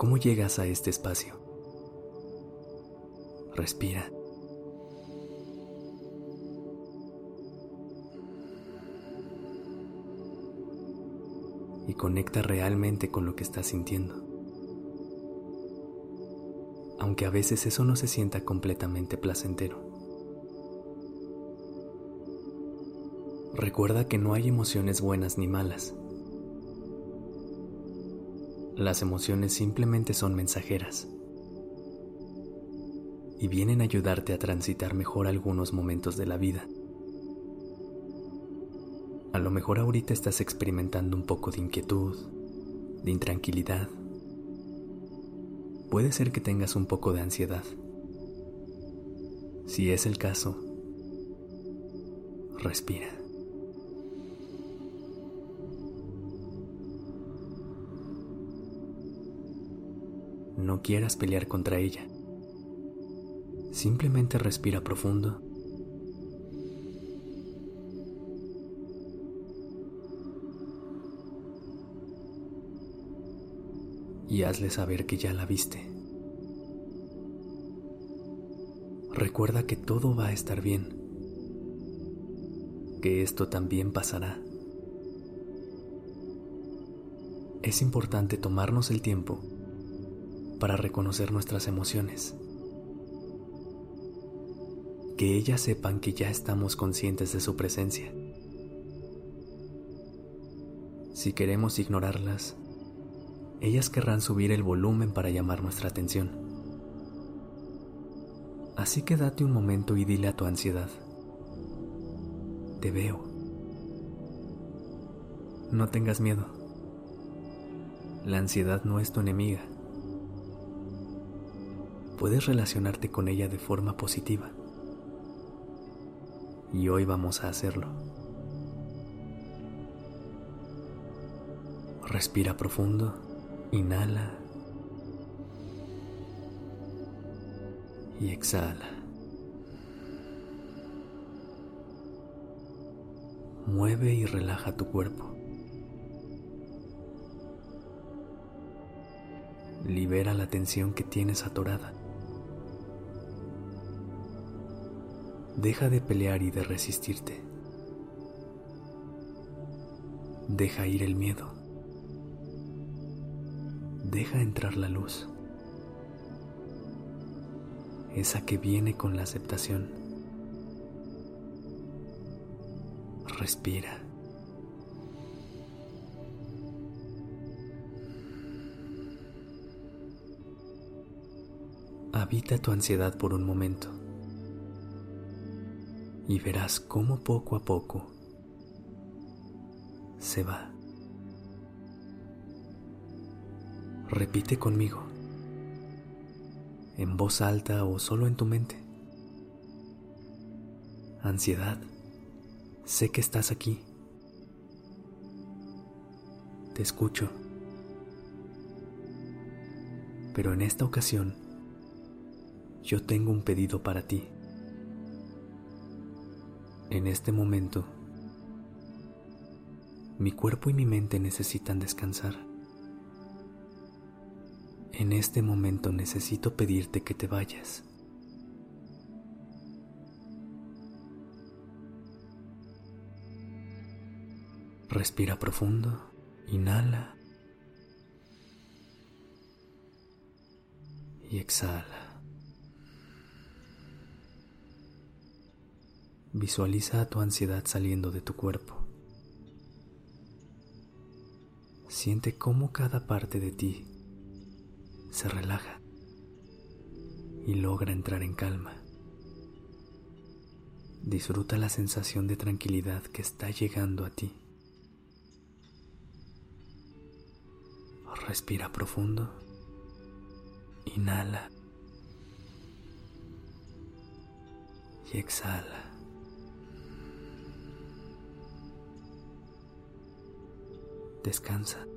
¿Cómo llegas a este espacio? Respira. Y conecta realmente con lo que estás sintiendo. Aunque a veces eso no se sienta completamente placentero. Recuerda que no hay emociones buenas ni malas. Las emociones simplemente son mensajeras y vienen a ayudarte a transitar mejor algunos momentos de la vida. A lo mejor ahorita estás experimentando un poco de inquietud, de intranquilidad. Puede ser que tengas un poco de ansiedad. Si es el caso, respira. No quieras pelear contra ella. Simplemente respira profundo. Y hazle saber que ya la viste. Recuerda que todo va a estar bien, que esto también pasará. Es importante tomarnos el tiempo para reconocer nuestras emociones. Que ellas sepan que ya estamos conscientes de su presencia. Si queremos ignorarlas, ellas querrán subir el volumen para llamar nuestra atención. Así que date un momento y dile a tu ansiedad, te veo. No tengas miedo. La ansiedad no es tu enemiga puedes relacionarte con ella de forma positiva. Y hoy vamos a hacerlo. Respira profundo, inhala y exhala. Mueve y relaja tu cuerpo. Libera la tensión que tienes atorada. Deja de pelear y de resistirte. Deja ir el miedo. Deja entrar la luz. Esa que viene con la aceptación. Respira. Habita tu ansiedad por un momento y verás cómo poco a poco se va. Repite conmigo, en voz alta o solo en tu mente. Ansiedad, sé que estás aquí. Te escucho. Pero en esta ocasión, yo tengo un pedido para ti. En este momento, mi cuerpo y mi mente necesitan descansar. En este momento necesito pedirte que te vayas. Respira profundo, inhala y exhala. Visualiza tu ansiedad saliendo de tu cuerpo. Siente cómo cada parte de ti se relaja y logra entrar en calma. Disfruta la sensación de tranquilidad que está llegando a ti. Respira profundo Inhala. Y exhala. Descansa.